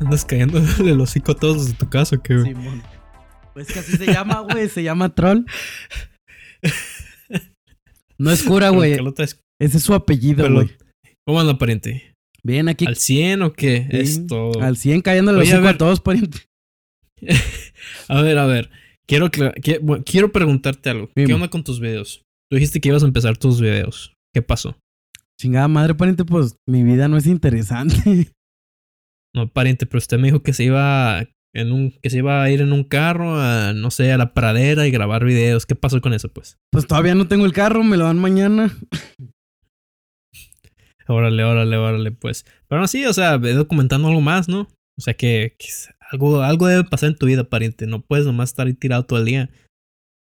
Andas cayendo el hocico a todos de tu casa, ¿qué, güey? Simón. Pues que así se llama, güey. Se llama troll. No es cura, güey. que Ese es su apellido, güey. ¿Cómo anda, pariente? Bien, aquí ¿Al 100 o qué? Sí, Esto. al 100 cayendo los a todos, pariente. A ver, a ver. Quiero, quiero preguntarte algo. ¿Qué onda con tus videos? Tú dijiste que ibas a empezar tus videos. ¿Qué pasó? Chingada madre, pariente, pues mi vida no es interesante. No, pariente, pero usted me dijo que se iba en un, que se iba a ir en un carro a, no sé, a la pradera y grabar videos. ¿Qué pasó con eso, pues? Pues todavía no tengo el carro, me lo dan mañana. Órale, órale, órale, pues. Pero aún así, o sea, documentando algo más, ¿no? O sea, que, algo, algo debe pasar en tu vida, pariente. No puedes nomás estar ahí tirado todo el día.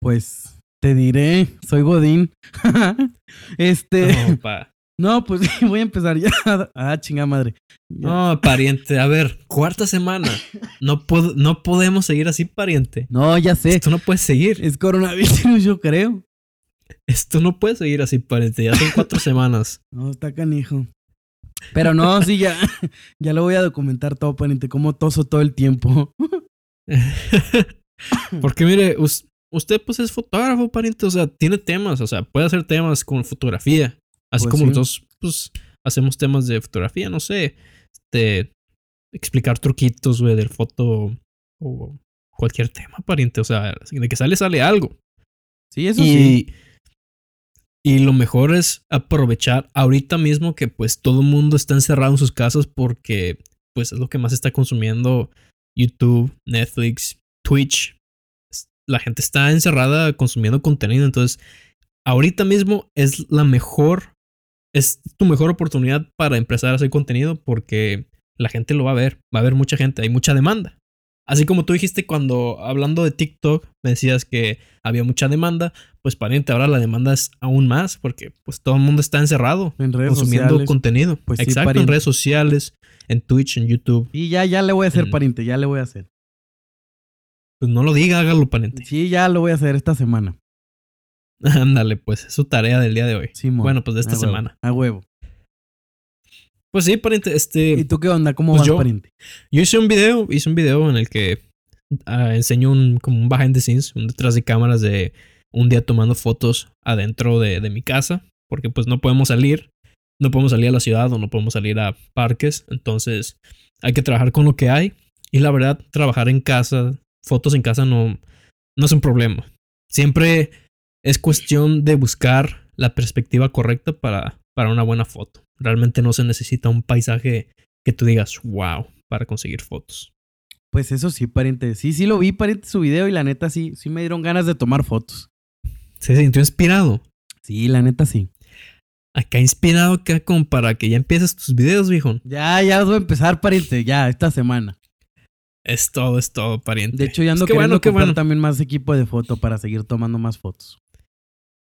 Pues te diré, soy Godín. este. No, pa. No, pues voy a empezar ya. Ah, chingada madre. Ya. No, pariente. A ver, cuarta semana. No, pod- no podemos seguir así, pariente. No, ya sé. Esto no puede seguir. Es coronavirus, yo creo. Esto no puede seguir así, pariente. Ya son cuatro semanas. No, está canijo. Pero no, sí, ya, ya lo voy a documentar todo, pariente, cómo toso todo el tiempo. Porque mire, us- usted pues es fotógrafo, pariente. O sea, tiene temas. O sea, puede hacer temas con fotografía. Así Pues como sí. nosotros, pues, hacemos temas de fotografía, no sé. Este, explicar truquitos, güey, del foto o cualquier tema, pariente. O sea, de que sale, sale algo. Sí, eso sí. Y, lo mejor es aprovechar ahorita mismo que pues todo el mundo está encerrado en sus casas porque pues es lo que más está consumiendo YouTube, Netflix, Twitch. La gente está encerrada consumiendo contenido, entonces ahorita mismo es la mejor, es tu mejor oportunidad para empezar a hacer contenido porque la gente lo va a ver, va a haber mucha gente, hay mucha demanda. Así como tú dijiste cuando hablando de TikTok, me decías que había mucha demanda, pues pariente, ahora la demanda es aún más porque pues todo el mundo está encerrado En redes consumiendo sociales. contenido. Pues sí, Exacto, en redes sociales, en Twitch, en YouTube. Y ya, ya le voy a hacer, Mm. pariente, ya le voy a hacer. Pues no lo diga, hágalo, pariente. Sí, ya lo voy a hacer esta semana. Ándale, pues es su tarea del día de hoy. Simón. Bueno, pues de esta A huevo, semana. A huevo. Pues sí, pariente, este... ¿Y tú qué onda? ¿Cómo Pues vas, yo- pariente? Yo hice un video, hice un video en el que ah, enseño un, como un behind the scenes, un detrás de cámaras de un día tomando fotos adentro de, de mi casa, porque pues no podemos salir, no podemos salir a la ciudad o no podemos salir a parques, entonces hay que trabajar con lo que hay y la verdad trabajar en casa, fotos en casa no, no es un problema. Siempre es cuestión de buscar la perspectiva correcta para, para una buena foto. Realmente no se necesita un paisaje que tú digas, wow, para conseguir fotos. Pues eso sí, pariente. Sí, sí lo vi, pariente, su video y la neta sí, sí me dieron ganas de tomar fotos. Se sintió inspirado. Sí, la neta sí. Acá inspirado acá como para que ya empieces tus videos, viejo. Ya, ya voy a empezar, pariente, ya, esta semana. Es todo, es todo, pariente. De hecho, ya ando Es que queriendo bueno, comprar bueno. también más equipo de foto para seguir tomando más fotos.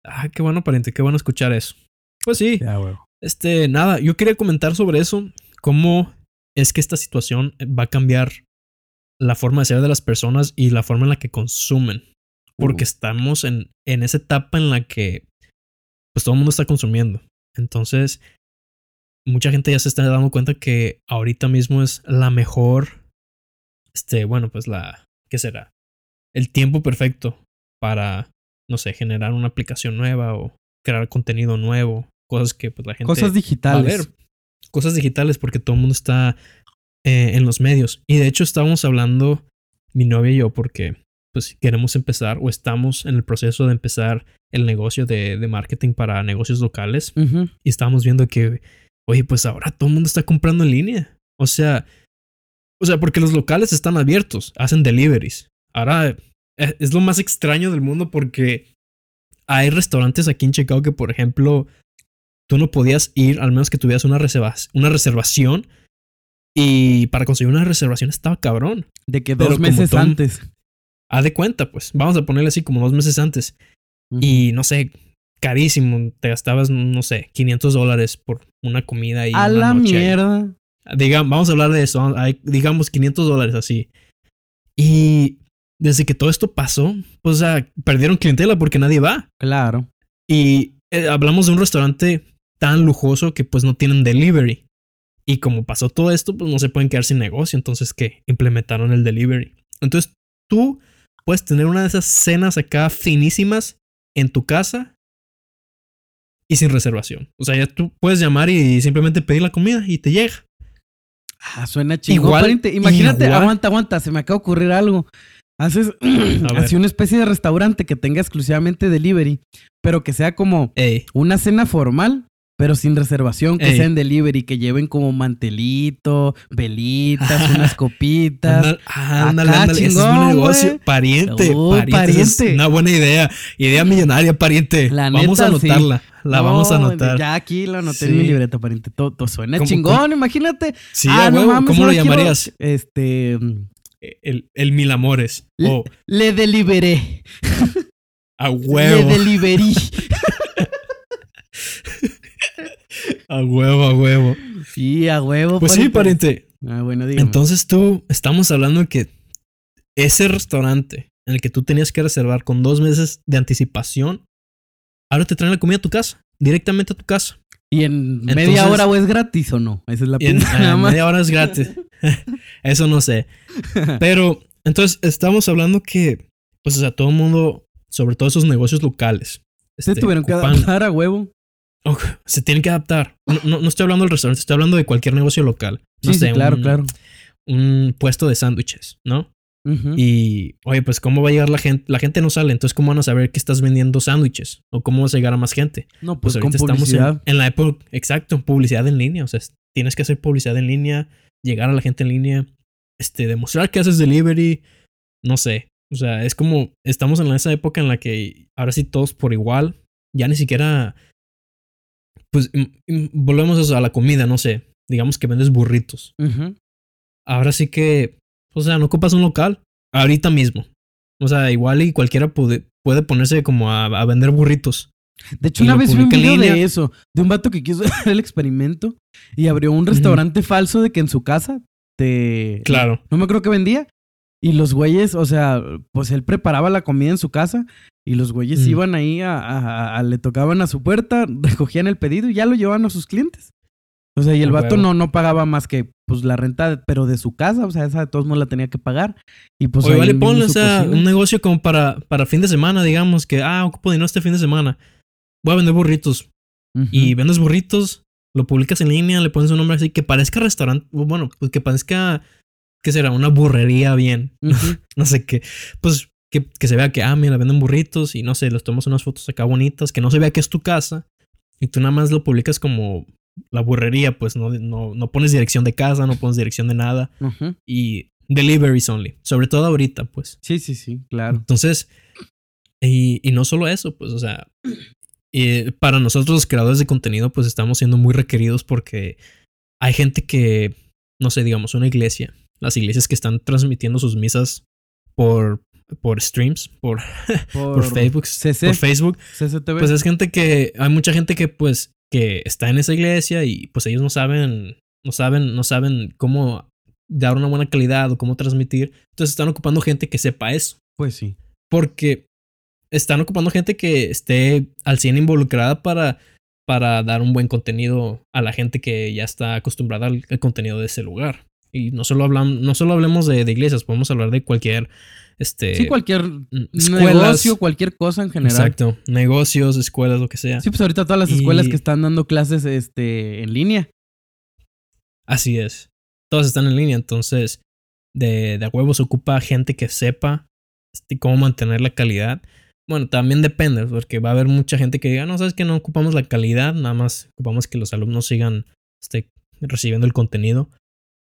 Ah, qué bueno, pariente, qué bueno escuchar eso. Pues sí, Ya. Este, nada, yo quería comentar sobre eso, cómo es que esta situación va a cambiar la forma de ser de las personas y la forma en la que consumen. Porque Uh. estamos en, en esa etapa en la que pues todo el mundo está consumiendo. Entonces, mucha gente ya se está dando cuenta que ahorita mismo es la mejor, este, bueno, pues la, ¿qué será? El tiempo perfecto para, no sé, generar una aplicación nueva o crear contenido nuevo, cosas que pues la gente Cosas va a digitales. ver. Cosas digitales porque todo el mundo está eh, en los medios. Y de hecho estábamos hablando, mi novia y yo, porque pues queremos empezar o estamos en el proceso de empezar el negocio de, de marketing para negocios locales. Y estábamos viendo que, oye, pues ahora todo el mundo está comprando en línea. O sea, o sea, porque los locales están abiertos, hacen deliveries. Ahora eh, es lo más extraño del mundo porque hay restaurantes aquí en Chicago que, por ejemplo, tú no podías ir al menos que tuvieras una, reserva una reservación. Y para conseguir una reservación estaba cabrón. De que dos meses Tom- antes. Haz de cuenta, pues. Vamos a ponerle así como dos meses antes. Y no sé, carísimo. Te gastabas, no sé, 500 dólares por una comida y A una la noche ahí. mierda. Digamos, vamos a hablar de eso. Hay, digamos 500 dólares así. Y desde que todo esto pasó, pues o sea, perdieron clientela porque nadie va. Claro. Y eh, hablamos de un restaurante tan lujoso que pues no tienen delivery. Y como pasó todo esto, pues no se pueden quedar sin negocio. Entonces, ¿qué? Implementaron el delivery. Entonces, tú puedes tener una de esas cenas acá finísimas en tu casa y sin reservación. O sea, ya tú puedes llamar y simplemente pedir la comida y te llega. Ah, suena chingón. Igual. Imagínate, aguanta, aguanta, se me acaba de ocurrir algo. Haces así una especie de restaurante que tenga exclusivamente delivery, pero que sea como una cena formal, pero sin reservación, que sea en delivery, que lleven como mantelito, velitas, unas copitas. Ándale, ándale, es un negocio. Pariente, pariente. una buena idea. Idea millonaria, pariente. vamos a anotarla. La vamos a anotar. Ya aquí lo anoté en mi libreta, pariente. Todo, suena chingón, imagínate. Sí, ah, ¿cómo lo llamarías? este. El, el Mil Amores. Le, le deliberé. A huevo. Le deliverí. A huevo, a huevo. Sí, a huevo. Pues sí, pariente. Ah, bueno, dígame. Entonces tú, estamos hablando de que ese restaurante en el que tú tenías que reservar con dos meses de anticipación, ahora te traen la comida a tu casa, directamente a tu casa. ¿Y en media hora o es gratis o no? Esa es la pregunta. En, media hora es gratis. Eso no sé. Pero, entonces, estamos hablando que, pues, o sea, todo el mundo, sobre todo esos negocios locales. Se este, tuvieron que adaptar a huevo se tienen que adaptar. No, no, estoy hablando del restaurante, estoy hablando de cualquier negocio local. No sí, claro, claro. Un puesto de sándwiches, ¿no? Y, oye, pues, ¿cómo va a llegar la gente? La gente no sale, entonces, ¿cómo van a saber que estás vendiendo sándwiches? ¿O cómo vas a llegar a más gente? No, pues, pues ahorita estamos en, la época, exacto, publicidad en línea. O sea, tienes que hacer publicidad en línea, llegar a la gente en línea, este, demostrar que haces delivery, no sé. O sea, es como, estamos en esa época en la que ahora sí todos por igual, ya ni siquiera pues volvemos a la comida, no sé. Digamos que vendes burritos. Ahora sí que, o sea, no ocupas un local. Ahorita mismo. O sea, igual y cualquiera puede, puede ponerse como a, vender burritos. De hecho, una vez vi un video de eso, de un vato que quiso hacer el experimento y abrió un restaurante falso de que en su casa te... Claro. No me creo que vendía. Y los güeyes, o sea, pues él preparaba la comida en su casa y los güeyes mm. iban ahí a, le tocaban a su puerta, recogían el pedido y ya lo llevaban a sus clientes. O sea, y el vato no, no pagaba más que pues la renta, pero de su casa, o sea, esa de todos modos la tenía que pagar. Y pues Oye, vale, ponle, o sea, un negocio como para, para fin de semana, digamos, que, ah, ocupo dinero este fin de semana. Voy a vender burritos. Y vendes burritos, lo publicas en línea, le pones un nombre así que parezca restaurante, bueno, pues que parezca ¿qué será? Una burrería bien. no sé qué. Pues que, que, se vea que, ah, mira, venden burritos y no sé, les tomas unas fotos acá bonitas, que no se vea que es tu casa y tú nada más lo publicas como la burrería, pues no, no, no pones dirección de casa, no pones dirección de nada y deliveries only, sobre todo ahorita, pues. Sí, sí, sí, claro. Entonces, y, y no solo eso, pues, o sea, y para nosotros los creadores de contenido, pues estamos siendo muy requeridos porque hay gente que, no sé, digamos, una iglesia las iglesias que están transmitiendo sus misas por, por streams, por, por, Facebook, por Facebook, pues es gente que, hay mucha gente que pues que está en esa iglesia y pues ellos no saben, no saben, no saben cómo dar una buena calidad o cómo transmitir. Entonces están ocupando gente que sepa eso. Pues sí. Porque están ocupando gente que esté al 100 involucrada para, para dar un buen contenido a la gente que ya está acostumbrada al contenido de ese lugar. Y no solo, hablamos, no solo hablemos de, iglesias, podemos hablar de cualquier... Este, sí, cualquier negocio, cualquier cosa en general. Exacto, negocios, escuelas, lo que sea. Sí, pues ahorita todas las escuelas que están dando clases este, en línea. Así es. Todas están en línea, entonces de, de a huevo se ocupa gente que sepa este, cómo mantener la calidad. Bueno, también depende, porque va a haber mucha gente que diga, no, sabes que no ocupamos la calidad, nada más ocupamos que los alumnos sigan este, recibiendo el contenido.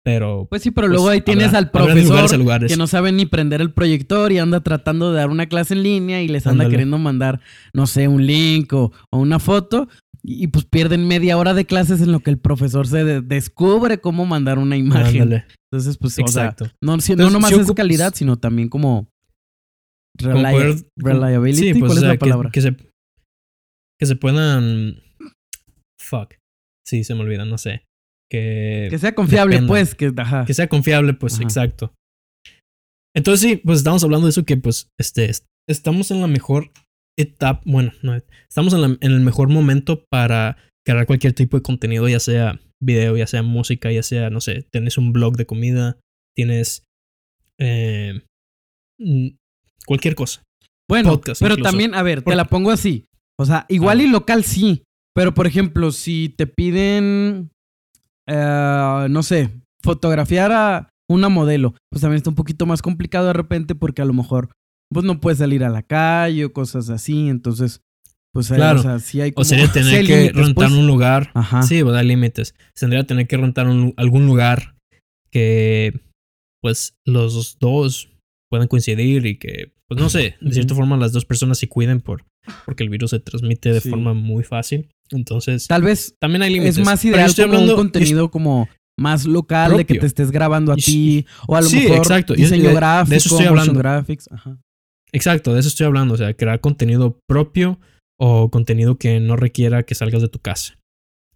Pero. Pues sí, pero luego ahí tienes al profesor que no sabe ni prender el proyector y anda tratando de dar una clase en línea y les anda queriendo mandar, no sé, un link o, una foto. Y, pues pierden media hora de clases en lo que el profesor se descubre cómo mandar una imagen. Entonces, pues, Exacto. no, no nomás es calidad, sino también como. reliability. Pues, ¿Cuál es la palabra? Que, se, que se puedan. Fuck. Sí, se me olvida, no sé que... Que sea confiable, pues. Que, que sea confiable, pues, exacto. Entonces sí, pues estamos hablando de eso que pues este, estamos en la mejor etapa, bueno, no, estamos en, el mejor momento para crear cualquier tipo de contenido, ya sea video, ya sea música, ya sea, no sé, tienes un blog de comida, tienes eh, mm, cualquier cosa. Bueno, pero también, a ver, te la pongo así. O sea, igual y local sí, pero por ejemplo, si te piden, eh, no sé, fotografiar a una modelo, pues también está un poquito más complicado de repente porque a lo mejor pues no puedes salir a la calle o cosas así, entonces pues claro. o sea, sí hay como, O sería tener que rentar pues. un lugar. Ajá. Sí, pues hay límites. Tendría que tener que rentar algún lugar que pues los dos puedan coincidir y que pues no sé, de cierta forma las dos personas se cuiden por porque el virus se transmite de forma muy fácil. Entonces, tal vez también hay límites. Es más ideal como un contenido como más local de que te estés grabando a ti o a lo mejor exacto. diseño gráfico, de eso estoy hablando. Graphics. Exacto, de eso estoy hablando, o sea, crear contenido propio o contenido que no requiera que salgas de tu casa.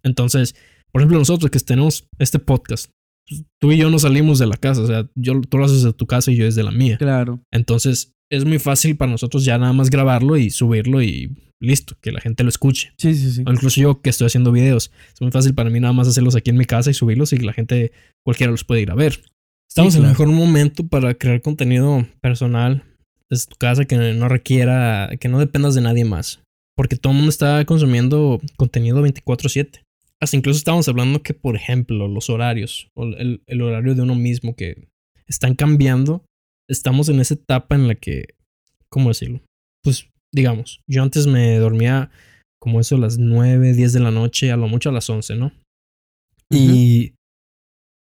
Entonces, por ejemplo, nosotros que tenemos este podcast, pues, tú y yo no salimos de la casa, o sea, yo, tú lo haces de tu casa y yo desde la mía. Claro. Entonces, es muy fácil para nosotros ya nada más grabarlo y subirlo y listo, que la gente lo escuche. Sí, sí, sí. O incluso yo que estoy haciendo videos, es muy fácil para mí nada más hacerlos aquí en mi casa y subirlos y la gente, cualquiera los puede ir a ver. Estamos en el mejor momento para crear contenido personal desde tu casa que no requiera, que no dependas de nadie más. Porque todo el mundo está consumiendo contenido 24/7. Hasta incluso estamos hablando que, por ejemplo, los horarios, o el, el horario de uno mismo que están cambiando. Estamos en esa etapa en la que, ¿cómo decirlo? Pues digamos, yo antes me dormía como eso a las 9, 10 de la noche, a lo mucho a las 11, ¿no? Y,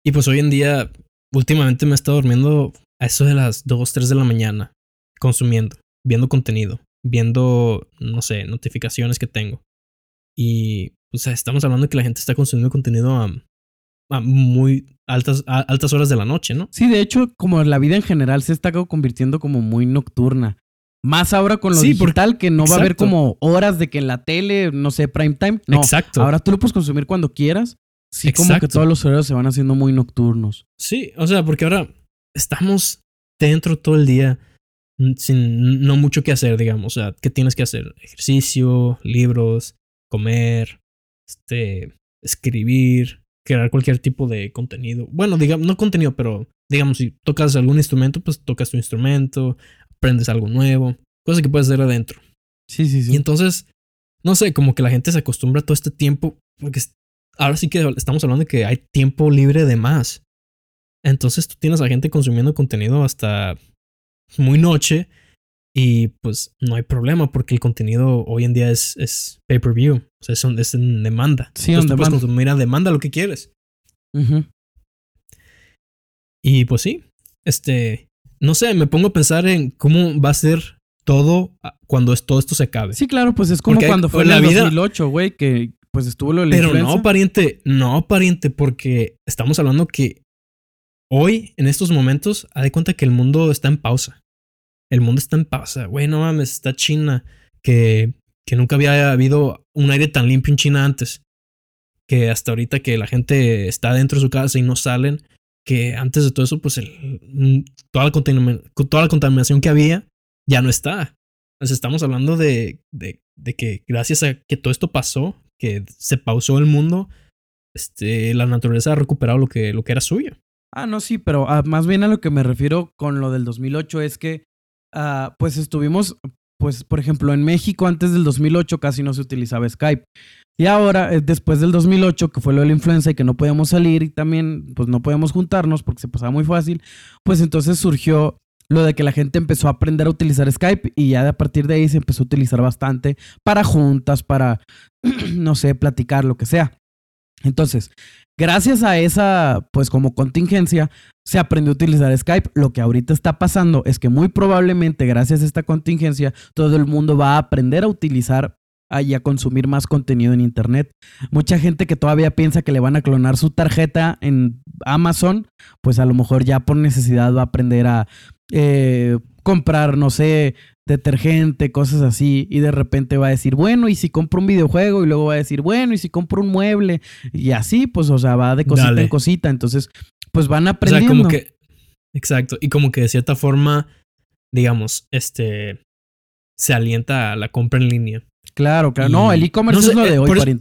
y pues hoy en día, últimamente me he estado durmiendo a eso de las 2, 3 de la mañana, consumiendo, viendo contenido, viendo, no sé, notificaciones que tengo. Y, o sea, estamos hablando de que la gente está consumiendo contenido a, a muy altas, altas horas de la noche, ¿no? Sí, de hecho, como la vida en general se está convirtiendo como muy nocturna. Más ahora con lo digital, que no va a haber como horas de que en la tele, no sé, prime time. No, exacto. Ahora tú lo puedes consumir cuando quieras. Sí, como que todos los horarios se van haciendo muy nocturnos. Sí, o sea, porque ahora estamos dentro todo el día sin no mucho que hacer, digamos. O sea, ¿qué tienes que hacer? Ejercicio, libros, comer, este, escribir, crear cualquier tipo de contenido. Bueno, digamos, no contenido, pero digamos, si tocas algún instrumento, pues tocas tu instrumento, aprendes algo nuevo, cosas que puedes hacer adentro. Sí, sí, sí. Y entonces, no sé, como que la gente se acostumbra a todo este tiempo, porque ahora sí que estamos hablando de que hay tiempo libre de más. Entonces tú tienes a gente consumiendo contenido hasta muy noche y pues no hay problema porque el contenido hoy en día es, es pay-per-view, o sea, es, en demanda. Sí, Entonces tú puedes consumir a demanda lo que quieres. Y pues sí, este, no sé, me pongo a pensar en cómo va a ser todo cuando todo esto se acabe. Sí, claro, pues es como cuando fue la vida, 2008, güey, que pues estuvo lo de Pero no, pariente, no, pariente, porque estamos hablando que hoy, en estos momentos, ha de cuenta que el mundo está en pausa. El mundo está en pausa. Güey, no mames, está China, que, que nunca había habido un aire tan limpio en China antes. Que hasta ahorita que la gente está dentro de su casa y no salen, que antes de todo eso, pues el, mm, toda, la contaminación que había ya no está. Entonces estamos hablando de, de, de, que gracias a que todo esto pasó, que se pausó el mundo, este, la naturaleza ha recuperado lo que, lo que era suyo. Ah, no, sí, pero ah, más bien a lo que me refiero con lo del 2008 es que, ah, pues estuvimos, pues por ejemplo, en México antes del 2008 casi no se utilizaba Skype. Y ahora, eh, después del 2008, que fue lo de la influenza y que no podíamos salir y también pues no podíamos juntarnos porque se pasaba muy fácil, pues entonces surgió lo de que la gente empezó a aprender a utilizar Skype y ya a partir de ahí se empezó a utilizar bastante para juntas, para, no sé, platicar, lo que sea. Entonces, gracias a esa, pues como contingencia, se aprendió a utilizar Skype. Lo que ahorita está pasando es que muy probablemente, gracias a esta contingencia, todo el mundo va a aprender a utilizar y a consumir más contenido en Internet. Mucha gente que todavía piensa que le van a clonar su tarjeta en Amazon, pues a lo mejor ya por necesidad va a aprender a eh, comprar, no sé, detergente, cosas así, y de repente va a decir, bueno, y si compro un videojuego, y luego va a decir, bueno, y si compro un mueble, y así, pues, o sea, va de cosita en cosita, entonces, pues van aprendiendo. O sea, como que, exacto, y como que de cierta forma, digamos, este, se alienta a la compra en línea. Claro, claro, no, el e-commerce es lo de eh, hoy,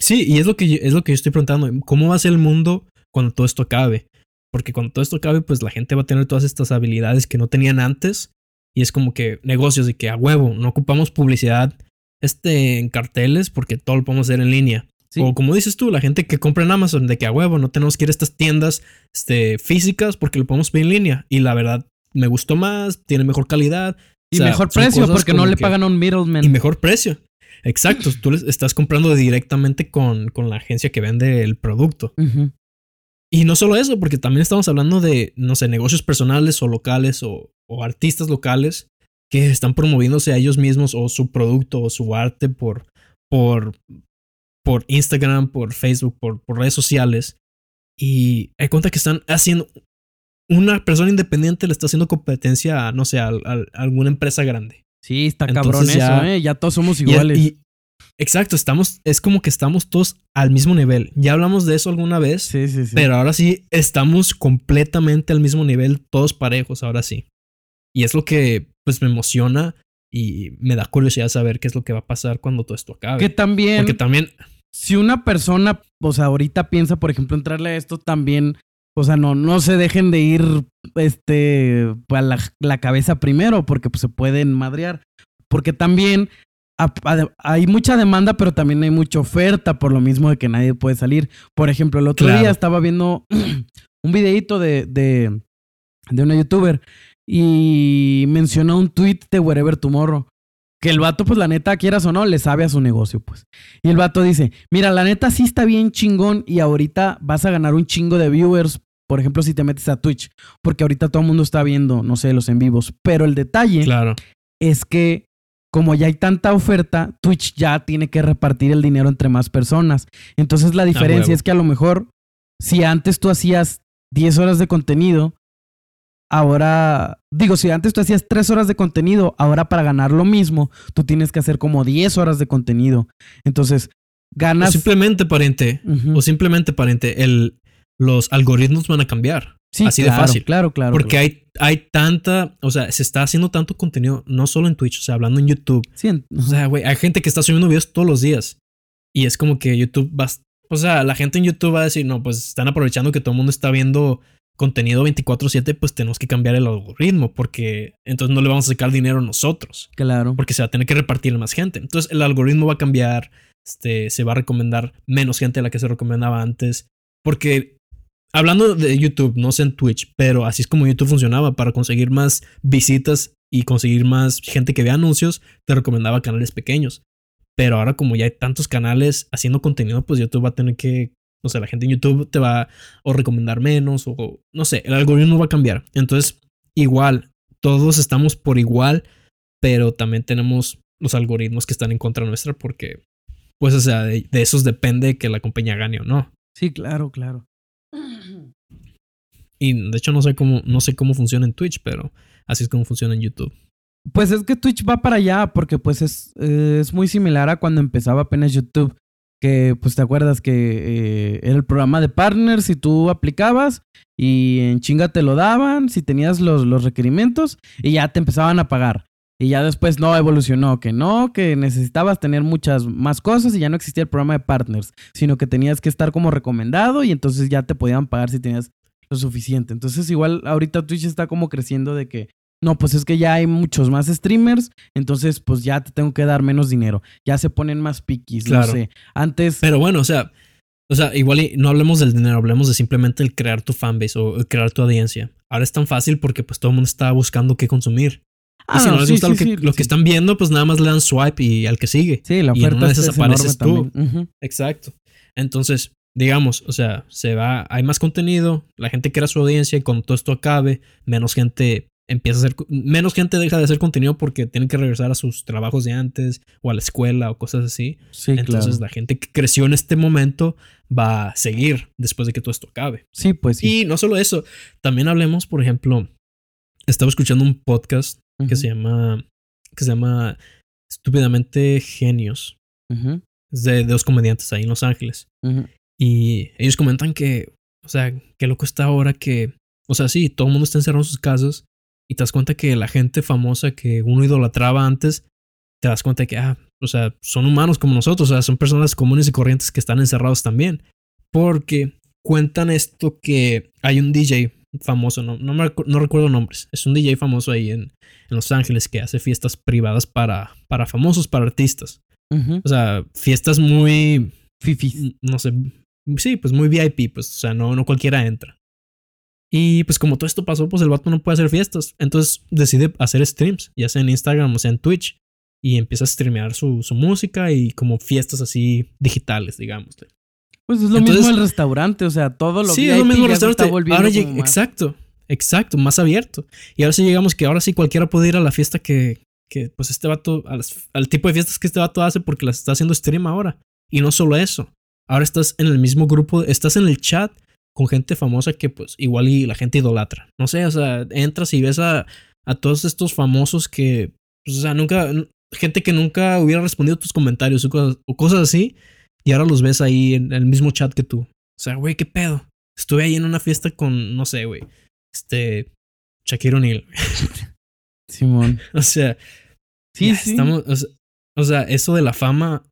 Sí, y es lo que es lo que yo estoy preguntando, ¿cómo va a ser el mundo cuando todo esto acabe? Porque cuando todo esto acabe, pues la gente va a tener todas estas habilidades que no tenían antes y es como que negocios de que a huevo, no ocupamos publicidad este, en carteles porque todo lo podemos hacer en línea. O como dices tú, la gente que compra en Amazon, de que a huevo, no tenemos que ir a estas tiendas este, físicas porque lo podemos pedir en línea. Y la verdad, me gustó más, tiene mejor calidad. Y mejor precio porque no le pagan a un middleman. Y mejor precio. Exacto, tú estás comprando directamente con, con, la agencia que vende el producto. Y no solo eso, porque también estamos hablando de, no sé, negocios personales o locales o, o artistas locales que están promoviéndose a ellos mismos o su producto o su arte por, por, por Instagram, por Facebook, por, por redes sociales. Y hay cuenta que están haciendo, una persona independiente le está haciendo competencia a, no sé, a, alguna empresa grande. Sí, está cabrón eso, ¿eh? Ya todos somos iguales. Exacto, estamos, es como que estamos todos al mismo nivel. Ya hablamos de eso alguna vez. Sí, sí, sí. Pero ahora sí estamos completamente al mismo nivel, todos parejos, ahora sí. Y es lo que pues me emociona y me da curiosidad saber qué es lo que va a pasar cuando todo esto acabe. Que también. Porque también. Si una persona, o sea, ahorita piensa, por ejemplo, entrarle a esto también, o sea, no, no se dejen de ir, este, a la, cabeza primero, porque pues, se pueden madrear. Porque también hay mucha demanda, pero también hay mucha oferta, por lo mismo de que nadie puede salir. Por ejemplo, el otro día estaba viendo un videito de, de, de una youtuber y mencionó un tweet de Wherever Tomorrow. Que el vato, pues la neta, quieras o no, le sabe a su negocio, pues. Y el vato dice, mira, la neta sí está bien chingón y ahorita vas a ganar un chingo de viewers, por ejemplo, si te metes a Twitch, porque ahorita todo el mundo está viendo, no sé, los en vivos. Pero el detalle claro. es que como ya hay tanta oferta, Twitch ya tiene que repartir el dinero entre más personas. Entonces la diferencia es que a lo mejor, si antes tú hacías 10 horas de contenido, ahora, digo, si antes tú hacías tres horas de contenido, ahora para ganar lo mismo, tú tienes que hacer como 10 horas de contenido. Entonces, ganas... O simplemente, pariente, o simplemente, pariente, el, los algoritmos van a cambiar. Sí, así de fácil. Claro, claro. Porque Hay, hay tanta, o sea, se está haciendo tanto contenido, no solo en Twitch, o sea, hablando en YouTube. Sí, o sea, güey, hay gente que está subiendo videos todos los días. Y es como que YouTube va, o sea, la gente en YouTube va a decir, no, pues están aprovechando que todo el mundo está viendo contenido 24/7, pues tenemos que cambiar el algoritmo porque entonces no le vamos a sacar dinero nosotros. Claro. Porque se va a tener que repartir a más gente. Entonces el algoritmo va a cambiar, este, se va a recomendar menos gente a la que se recomendaba antes. Porque hablando de YouTube, no sé en Twitch, pero así es como YouTube funcionaba para conseguir más visitas y conseguir más gente que vea anuncios, te recomendaba canales pequeños. Pero ahora como ya hay tantos canales haciendo contenido, pues YouTube va a tener que no sé, la gente en YouTube te va a recomendar menos o no sé, el algoritmo va a cambiar. Entonces, igual, todos estamos por igual, pero también tenemos los algoritmos que están en contra nuestra porque, pues, o sea, de, esos depende que la compañía gane o no. Sí, claro, claro. Y de hecho no sé cómo, no sé cómo funciona en Twitch, pero así es como funciona en YouTube. Pues es que Twitch va para allá porque pues es, es muy similar a cuando empezaba apenas YouTube que pues te acuerdas que eh, era el programa de partners y tú aplicabas y en chinga te lo daban si tenías los, los requerimientos y ya te empezaban a pagar. Y ya después no evolucionó, que no, que necesitabas tener muchas más cosas y ya no existía el programa de partners, sino que tenías que estar como recomendado y entonces ya te podían pagar si tenías lo suficiente. Entonces igual ahorita Twitch está como creciendo de que no, pues es que ya hay muchos más streamers, entonces pues ya te tengo que dar menos dinero. Ya se ponen más piquis, claro. no sé. Antes. Pero bueno, o sea, o sea, igual no hablemos del dinero, hablemos de simplemente el crear tu fanbase o crear tu audiencia. Ahora es tan fácil porque pues todo el mundo está buscando qué consumir. y si ah, no, les gusta lo, que, lo que, están viendo, pues nada más le dan swipe y al que sigue. Sí, la oferta y en una de esas apareces tú. Exacto. Entonces, digamos, o sea, se va, hay más contenido, la gente crea su audiencia y cuando todo esto acabe, menos gente empieza a ser menos gente deja de hacer contenido porque tienen que regresar a sus trabajos de antes o a la escuela o cosas así. Sí, Entonces la gente que creció en este momento va a seguir después de que todo esto acabe. Sí, pues sí. Y no solo eso, también hablemos, por ejemplo, estaba escuchando un podcast que se llama. que se llama Estúpidamente Genios. Es de, dos comediantes ahí en Los Ángeles. Y ellos comentan que. O sea, qué loco está ahora que. O sea, sí, todo el mundo está encerrado en sus casas. Y te das cuenta que la gente famosa que uno idolatraba antes. Te das cuenta que, ah, o sea, son humanos como nosotros. O sea, son personas comunes y corrientes que están encerrados también. Porque cuentan esto que hay un DJ famoso, no, no, no recuerdo nombres, es un DJ famoso ahí en, en, Los Ángeles que hace fiestas privadas para, para famosos, para artistas. O sea, fiestas muy... Fifis. No sé, sí, pues muy VIP, pues, o sea, no, no cualquiera entra. Y pues como todo esto pasó, pues el vato no puede hacer fiestas. Entonces decide hacer streams, ya sea en Instagram o sea en Twitch. Y empieza a streamear su, su música y como fiestas así digitales, digamos. Pues es lo mismo el restaurante, o sea, todo lo sí, es lo mismo el restaurante. Ahora exacto, exacto, más abierto. Y ahora sí llegamos que ahora sí cualquiera puede ir a la fiesta que, que pues este vato, al, tipo de fiestas que este vato hace porque las está haciendo stream ahora. Y no solo eso, ahora estás en el mismo grupo, estás en el chat con gente famosa que pues igual y la gente idolatra. No sé, o sea, entras y ves a, a todos estos famosos que, pues, o sea, nunca, gente que nunca hubiera respondido tus comentarios o cosas, o cosas así y ahora los ves ahí en el mismo chat que tú. O sea, güey, ¿qué pedo? Estuve ahí en una fiesta con, no sé, güey, este, Shaquille O'Neal. Simón. o sea, sí, sí. Estamos, o sea, eso de la fama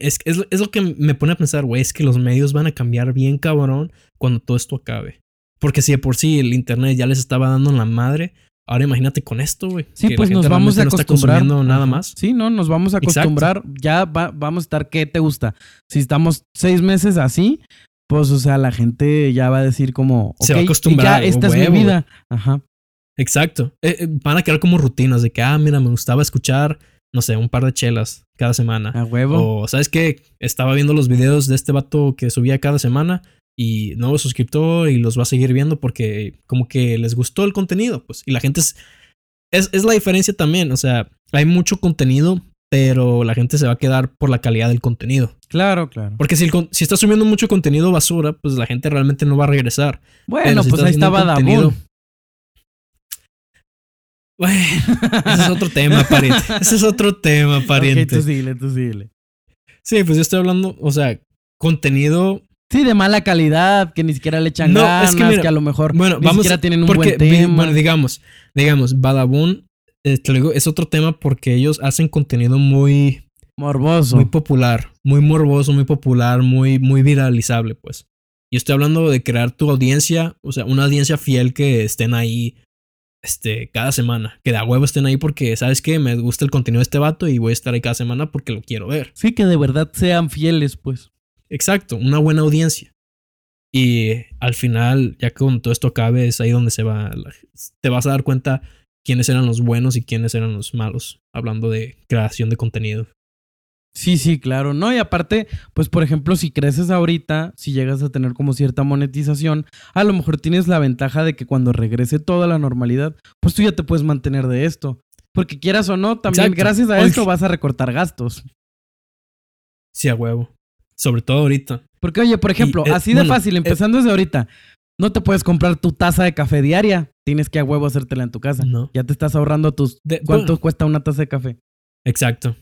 es, es, es, lo que me pone a pensar, güey, es que los medios van a cambiar bien cabrón cuando todo esto acabe. Porque si de por sí el internet ya les estaba dando en la madre, Ahora imagínate con esto, güey. Sí, pues nos vamos a acostumbrar. No nada más. Sí, no, nos vamos a acostumbrar. Ya vamos a estar, ¿qué te gusta? Si estamos seis meses así, pues, o sea, la gente ya va a decir como, se va a acostumbrar. Ya, esta es mi vida. Ajá. Exacto. Eh, eh, van a quedar como rutinas de que, ah, mira, me gustaba escuchar, no sé, un par de chelas cada semana. A huevo. O, ¿sabes qué? Estaba viendo los videos de este vato que subía cada semana y nuevo suscriptor y los va a seguir viendo porque como que les gustó el contenido, pues. Y la gente es, es, la diferencia también, o sea, hay mucho contenido, pero la gente se va a quedar por la calidad del contenido. Claro, claro. Porque si, si estás subiendo mucho contenido basura, pues la gente realmente no va a regresar. Bueno, pues ahí estaba contenido... Bueno, ese es otro tema, pariente. Ese es otro tema, pariente. tú síguele, tú síguele. Sí, pues yo estoy hablando, o sea, contenido Sí, de mala calidad, que ni siquiera le echan ganas, que, a lo mejor bueno, ni siquiera tienen un buen tema. Bueno, digamos, digamos, Badabun, eh, te digo, es otro tema porque ellos hacen contenido muy... Morboso. Muy popular, muy morboso, muy popular, muy, muy viralizable, pues. Y estoy hablando de crear tu audiencia, o sea, una audiencia fiel que estén ahí este, cada semana. Que de a huevo estén ahí porque, ¿sabes qué? Me gusta el contenido de este vato y voy a estar ahí cada semana porque lo quiero ver. Sí, que de verdad sean fieles, pues. Exacto, una buena audiencia. Y al final, ya que con todo esto acabe, es ahí donde se va. Te vas a dar cuenta quiénes eran los buenos y quiénes eran los malos, hablando de creación de contenido. Sí, sí, claro. No, y aparte, pues por ejemplo, si creces ahorita, si llegas a tener como cierta monetización, a lo mejor tienes la ventaja de que cuando regrese toda la normalidad, pues tú ya te puedes mantener de esto. Porque quieras o no, también gracias a esto vas a recortar gastos. Sí, a huevo. Sobre todo ahorita. Porque, oye, por ejemplo, eh, así de fácil, eh, empezando desde ahorita, no te puedes comprar tu taza de café diaria. Tienes que a huevo hacértela en tu casa. No. Ya te estás ahorrando tus. ¿Cuánto cuesta una taza de café? Exacto.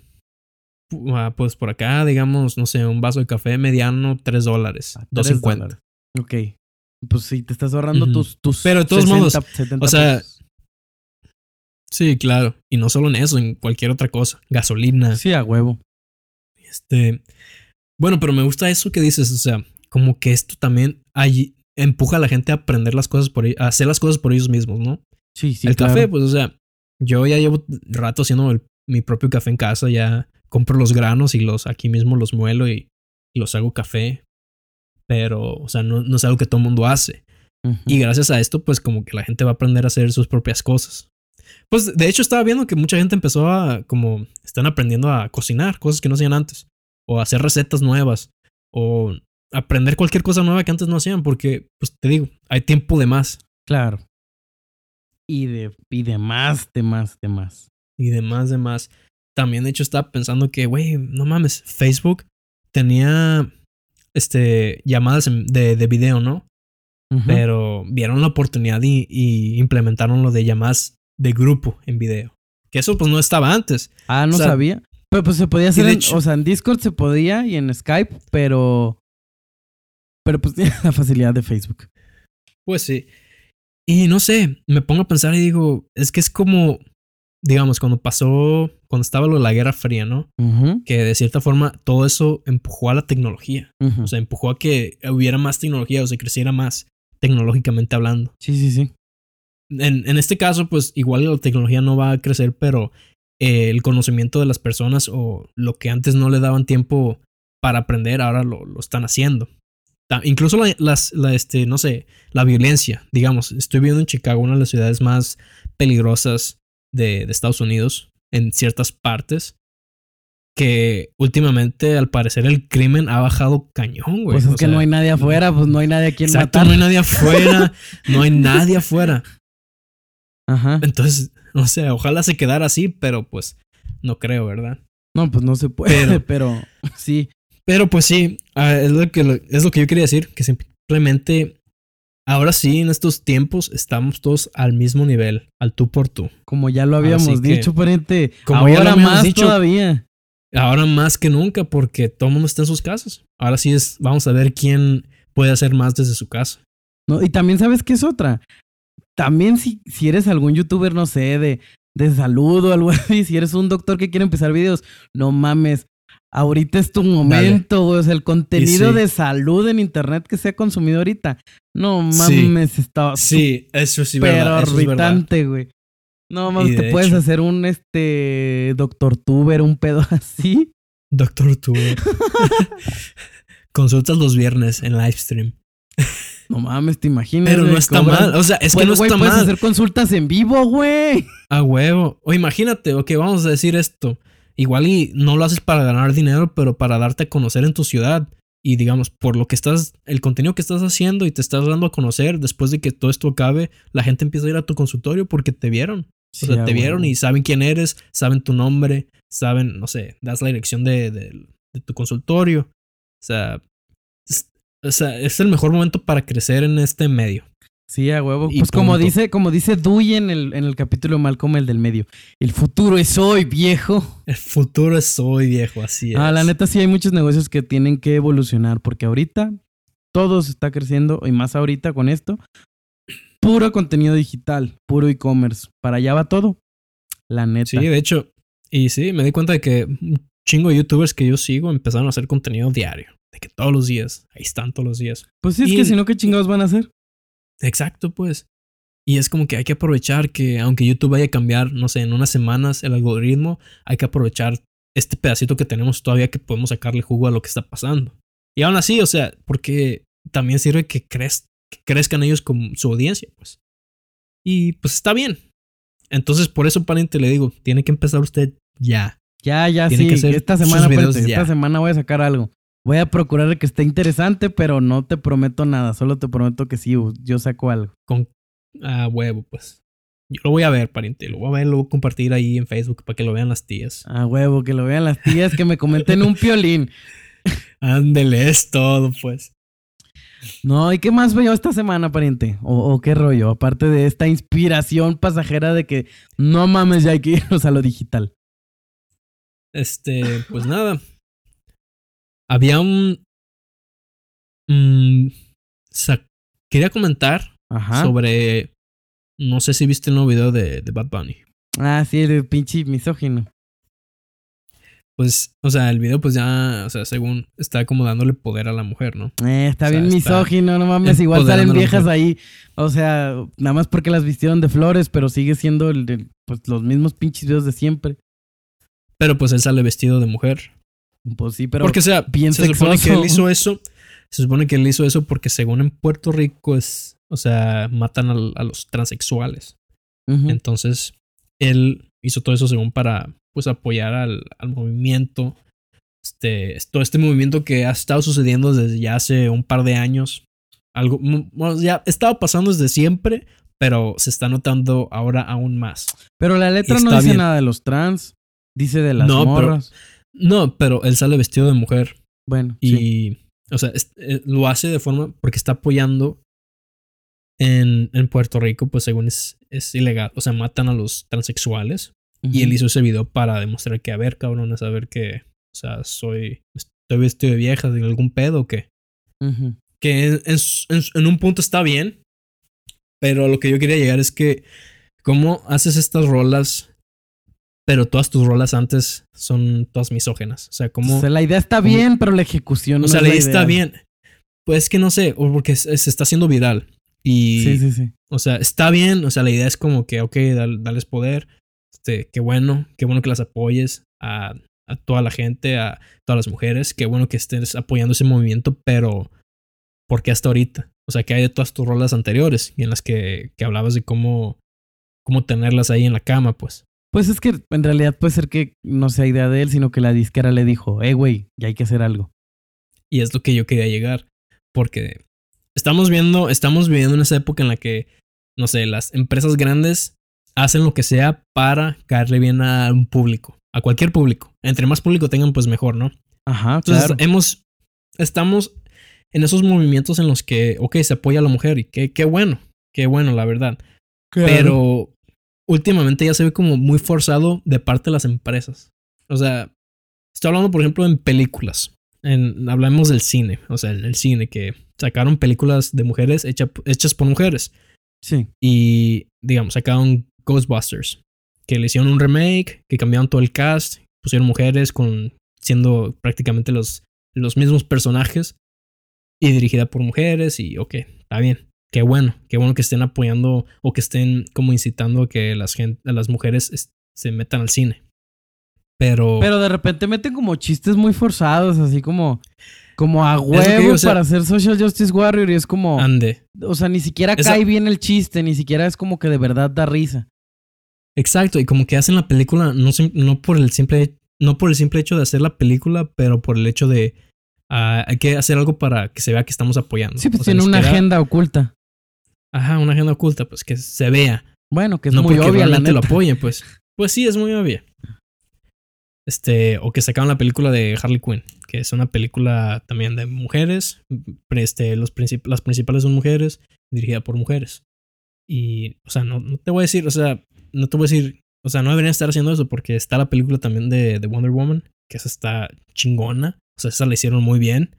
Ah, pues por acá, digamos, no sé, un vaso de café mediano, tres dólares. Ah, dos cincuenta. Ok. Pues sí, te estás ahorrando tus, tus. Pero de todos modos, o sea. Sí, claro. Y no solo en eso, en cualquier otra cosa. Gasolina. Sí, a huevo. Este. Bueno, pero me gusta eso que dices, o sea, como que esto también empuja a la gente a aprender las cosas por a hacer las cosas por ellos mismos, ¿no? Sí, sí. El café, pues, o sea, yo ya llevo rato haciendo mi propio café en casa, ya compro los granos y los aquí mismo los muelo y, los hago café. Pero, o sea, no, es algo que todo el mundo hace. Y gracias a esto, pues como que la gente va a aprender a hacer sus propias cosas. Pues de hecho estaba viendo que mucha gente empezó a, como, están aprendiendo a cocinar, cosas que no hacían antes o hacer recetas nuevas o aprender cualquier cosa nueva que antes no hacían porque, pues te digo, hay tiempo de más. Claro. Y de, y de más, de más, de más. Y de más, de más. También, de hecho, estaba pensando que, güey, no mames, Facebook tenía este, llamadas de, de video, ¿no? pero vieron la oportunidad y, implementaron lo de llamadas de grupo en video. Que eso pues no estaba antes. Ah, no sabía. Pero pues se podía hacer, en, o sea, en Discord se podía y en Skype, pero... Pero pues tiene la facilidad de Facebook. Pues sí. Y no sé, me pongo a pensar y digo, es que es como, digamos, cuando pasó, cuando estaba lo de la Guerra Fría, ¿no? Que de cierta forma todo eso empujó a la tecnología. O sea, empujó a que hubiera más tecnología o se creciera más tecnológicamente hablando. Sí, sí, sí. En, en este caso, pues igual la tecnología no va a crecer, pero eh, el conocimiento de las personas o lo que antes no le daban tiempo para aprender, ahora lo, lo están haciendo. Incluso la, las, la, este, no sé, la violencia, digamos, estoy viendo en Chicago, una de las ciudades más peligrosas de, de Estados Unidos, en ciertas partes, que últimamente al parecer el crimen ha bajado cañón, güey. Pues es que no hay nadie afuera, pues no hay nadie a quien exacto, No hay nadie afuera, no hay nadie afuera. Ajá. Entonces, no sé, ojalá se quedara así, pero pues no creo, ¿verdad? No, pues no se puede, pero, sí. Pero pues sí, ah, es lo, que, es lo que yo quería decir, que simplemente ahora sí, en estos tiempos estamos todos al mismo nivel, al tú por tú. Como ya lo habíamos dicho, pariente. Como ahora ya lo más dicho, todavía. Ahora más que nunca, porque todo el mundo está en sus casas. Ahora sí es, vamos a ver quién puede hacer más desde su casa. No, y también sabes qué es otra. También si, si eres algún youtuber, no sé, de, de salud o algo así, si eres un doctor que quiere empezar videos, no mames. Ahorita es tu momento, güey. O sea, el contenido de salud en internet que se ha consumido ahorita. No mames, sí. está. Sí, eso sí, Pero güey. No mames, te puedes hacer un este doctor tuber, un pedo así. Doctor tuber. Consultas los viernes en livestream. No mames, te imaginas. Pero no está mal. O sea, es que no está puedes mal. hacer consultas en vivo, güey. A huevo. O imagínate, ok, vamos a decir esto. Igual y no lo haces para ganar dinero, pero para darte a conocer en tu ciudad. Y digamos, por lo que estás, el contenido que estás haciendo y te estás dando a conocer, después de que todo esto acabe, la gente empieza a ir a tu consultorio porque te vieron o sea, te vieron y saben quién eres, saben tu nombre, saben, no sé, das la dirección de, de, tu consultorio. O sea, es, o sea, es el mejor momento para crecer en este medio. Sí, a huevo. pues como dice, como dice Dewey en el, en el capítulo Malcolm, el del medio. El futuro es hoy, viejo. El futuro es hoy, viejo, así es. Ah, la neta sí hay muchos negocios que tienen que evolucionar porque ahorita todo se está creciendo y más ahorita con esto puro contenido digital, puro e-commerce. Para allá va todo. La neta. Sí, de hecho, y sí, me di cuenta de que un chingo de youtubers que yo sigo empezaron a hacer contenido diario. De que todos los días, ahí están todos los días. Pues sí, es que si no, ¿qué chingados van a hacer? Exacto, pues. Y es como que hay que aprovechar que aunque YouTube vaya a cambiar, no sé, en unas semanas el algoritmo, hay que aprovechar este pedacito que tenemos todavía que podemos sacarle jugo a lo que está pasando. Y aún así, o sea, porque también sirve que crees que crezcan ellos con su audiencia, pues. Y pues está bien. Entonces, por eso, pariente, le digo, tiene que empezar usted ya. Ya, ya, sí. esta semana, esta semana voy a sacar algo. Voy a procurar que esté interesante, pero no te prometo nada. Solo te prometo que sí, yo saco algo. Con a huevo, pues. Yo lo voy a ver, pariente. Lo voy a ver, lo voy a compartir ahí en Facebook para que lo vean las tías. A huevo, que lo vean las tías, que me comenten un piolín. Ándele, es todo, pues. No, ¿y qué más veo esta semana, pariente? ¿O, qué rollo? Aparte de esta inspiración pasajera de que no mames, ya hay que irnos a lo digital. Este, pues nada. Había un. Mm, quería comentar sobre. No sé si viste el nuevo video de, de Bad Bunny. Ah, sí, el pinche misógino pues, o sea, el video pues ya, o sea, según está como dándole poder a la mujer, ¿no? Eh, está bien misógino, no mames, igual salen viejas ahí, o sea, nada más porque las vistieron de flores, pero sigue siendo el, pues los mismos pinches videos de siempre. Pero pues él sale vestido de mujer. Pues sí, pero porque o sea, bien se supone que él hizo eso, se supone que él hizo eso porque según en Puerto Rico es, o sea, matan a, los transexuales. Entonces, él hizo todo eso según para pues apoyar al, movimiento. Este, todo este movimiento que ha estado sucediendo desde ya hace un par de años. Algo, bueno, ya estaba pasando desde siempre, pero se está notando ahora aún más. Pero la letra no dice nada de los trans, dice de las no, morras. No, pero él sale vestido de mujer. Bueno. Y, o sea, eh, lo hace de forma porque está apoyando en, en Puerto Rico, pues según es, es ilegal. O sea, matan a los transexuales. Y él hizo ese video para demostrar que, a ver, cabrón, a saber que, o sea, soy, estoy vestido de vieja, de algún pedo o qué. Que en, en, un punto está bien, pero lo que yo quería llegar es que, ¿cómo haces estas rolas? Pero todas tus rolas antes son todas misógenas. O sea, como. O sea, la idea está bien, pero la ejecución no O sea, la idea está bien. Pues que no sé, porque se, está haciendo viral. Y. Sí, sí, sí. O sea, está bien. O sea, la idea es como que, ok, dales poder. Este, qué bueno, qué bueno que las apoyes a, a toda la gente, a todas las mujeres. Qué bueno que estés apoyando ese movimiento, pero ¿por qué hasta ahorita? O sea, que hay de todas tus rolas anteriores y en las que, que hablabas de cómo, cómo tenerlas ahí en la cama, pues. Pues es que en realidad puede ser que no sea idea de él, sino que la disquera le dijo, eh, güey, ya hay que hacer algo. Y es lo que yo quería llegar, porque estamos viendo, estamos viviendo en esa época en la que, no sé, las empresas grandes hacen lo que sea para caerle bien a un público, a cualquier público. Entre más público tengan, pues mejor, ¿no? Ajá, Entonces, hemos, estamos en esos movimientos en los que, ok, se apoya a la mujer y qué, qué bueno, qué bueno, la verdad. Pero últimamente ya se ve como muy forzado de parte de las empresas. O sea, estoy hablando, por ejemplo, en películas. En, hablamos del cine, o sea, en el cine, que sacaron películas de mujeres hechas por mujeres. Sí. Y, digamos, sacaron Ghostbusters, que le hicieron un remake, que cambiaron todo el cast, pusieron mujeres con siendo prácticamente los, los mismos personajes y dirigida por mujeres y ok, está bien. Qué bueno, qué bueno que estén apoyando o que estén como incitando a que las, gente, las mujeres se metan al cine. Pero... Pero de repente meten como chistes muy forzados, así como... Como a huevo para hacer Social Justice Warrior y es como... Ande. O sea, ni siquiera cae bien el chiste, ni siquiera es como que de verdad da risa. Exacto, y como que hacen la película no, no por el simple no por el simple hecho de hacer la película, pero por el hecho de Ah, hay que hacer algo para que se vea que estamos apoyando. Sí, pues tiene una agenda oculta. Ajá, una agenda oculta, pues que se vea. Bueno, que es muy obvia. la lo apoyen, pues. Pues sí, es muy obvia. Este, o que sacaron la película de Harley Quinn, que es una película también de mujeres. Este, los las principales son mujeres, dirigida por mujeres. Y, o sea, no, no te voy a decir, o sea, no te voy a decir, o sea, no deberían estar haciendo eso porque está la película también de, de Wonder Woman, que esa está chingona. O sea, esa la hicieron muy bien.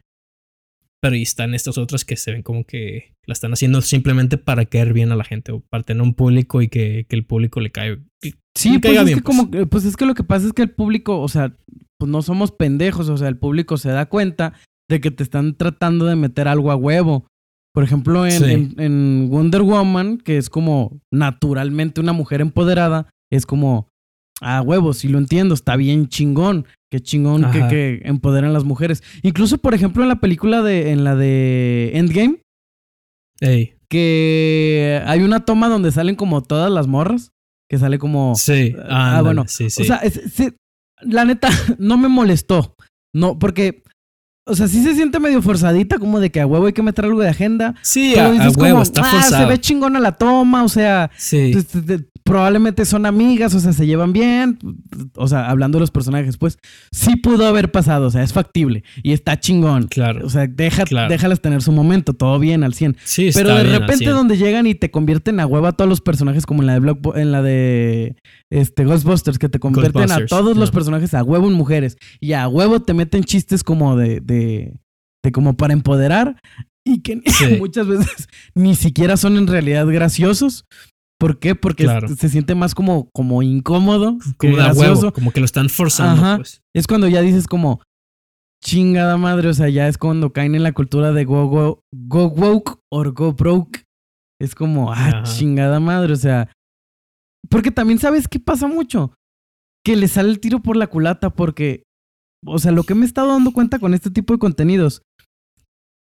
Pero ahí están estas otras que se ven como que la están haciendo simplemente para caer bien a la gente o para tener un público y que, el público le caiga. Sí, pues es que pues. como, pues es que lo que pasa es que el público, o sea, pues no somos pendejos, o sea, el público se da cuenta de que te están tratando de meter algo a huevo. Por ejemplo, en, en Wonder Woman, que es como naturalmente una mujer empoderada, es como, ah, huevo, sí lo entiendo, está bien chingón. Qué chingón que, que, empoderan las mujeres. Incluso, por ejemplo, en la película de. en la de Endgame. Que hay una toma donde salen como todas las morras. Que sale como. Sí. ah, bueno. Sí, sí. O sea, la neta, no me molestó. No, porque o sea, sí se siente medio forzadita, como de que a huevo hay que meter algo de agenda. Sí, a, huevo, está ah, se ve chingona la toma, o sea, sí. Probablemente son amigas, o sea, se llevan bien. O sea, hablando de los personajes, pues sí pudo haber pasado, o sea, es factible y está chingón. Claro. O sea, deja, déjalas tener su momento, todo bien al 100. Sí, Pero de repente donde llegan y te convierten a huevo a todos los personajes, como en la de Block, en la de este Ghostbusters, que te convierten a todos los personajes a huevo en mujeres y a huevo te meten chistes como de, de, de como para empoderar y que muchas veces ni siquiera son en realidad graciosos. ¿Por qué? Porque se siente más como, como incómodo, como gracioso. como que lo están forzando. Pues. Es cuando ya dices como chingada madre, o sea, ya es cuando caen en la cultura de go go go woke or go broke. Es como, ah, chingada madre, o sea, porque también sabes qué pasa mucho. Que le sale el tiro por la culata porque, o sea, lo que me he estado dando cuenta con este tipo de contenidos,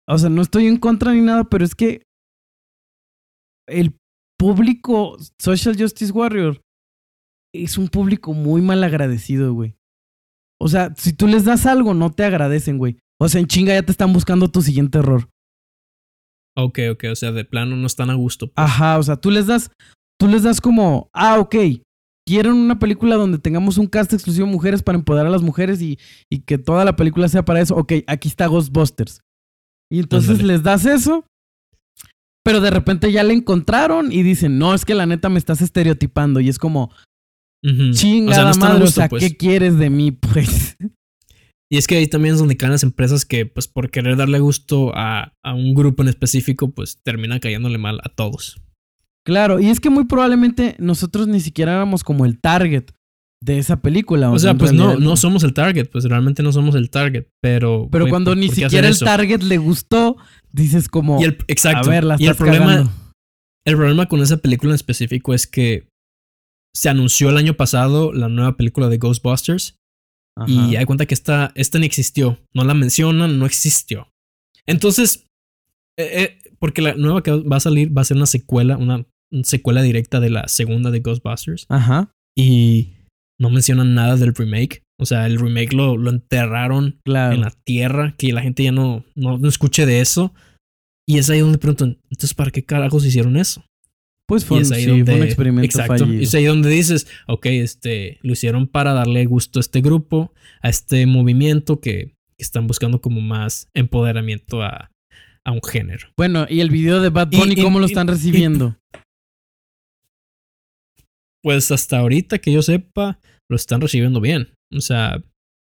o sea, no estoy en contra ni nada, pero es que el público Social Justice Warrior es un público muy mal agradecido, güey. O sea, si tú les das algo, no te agradecen, güey. O sea, en chinga ya te están buscando tu siguiente error. Ok, ok, o sea, de plano no están a gusto. Pues. Ajá, o sea, tú les das, tú les das como, ah, ok, quieren una película donde tengamos un cast exclusivo de mujeres para empoderar a las mujeres y, y que toda la película sea para eso. Ok, aquí está Ghostbusters. Y entonces les das eso. Pero de repente ya le encontraron y dicen, no, es que la neta me estás estereotipando. Y es como, chingada madre, o sea, ¿qué pues. quieres de mí, pues? Y es que ahí también es donde caen las empresas que, pues, por querer darle gusto a, a un grupo en específico, pues terminan cayéndole mal a todos. Claro, y es que muy probablemente nosotros ni siquiera éramos como el target de esa película. O, sea, pues no, no somos el target, pues realmente no somos el target, pero... Pero cuando ni siquiera el target le gustó, dices como... Y el, exacto. A ver, y el problema, el problema con esa película en específico es que se anunció el año pasado la nueva película de Ghostbusters y hay cuenta que esta, esta ni existió, no la mencionan, no existió. Entonces, eh, eh, porque la nueva que va a salir va a ser una secuela, una, secuela directa de la segunda de Ghostbusters. Ajá. Y no mencionan nada del remake. O sea, el remake lo, lo enterraron en la tierra, que la gente ya no, no, escuche de eso. Y es ahí donde preguntan, entonces, ¿para qué carajos hicieron eso? Pues fue, un experimento exacto, Y es ahí donde dices, ok, este, lo hicieron para darle gusto a este grupo, a este movimiento que, están buscando como más empoderamiento a, a, un género. Bueno, ¿y el video de Bad Bunny cómo lo están recibiendo? pues hasta ahorita que yo sepa, lo están recibiendo bien. O sea,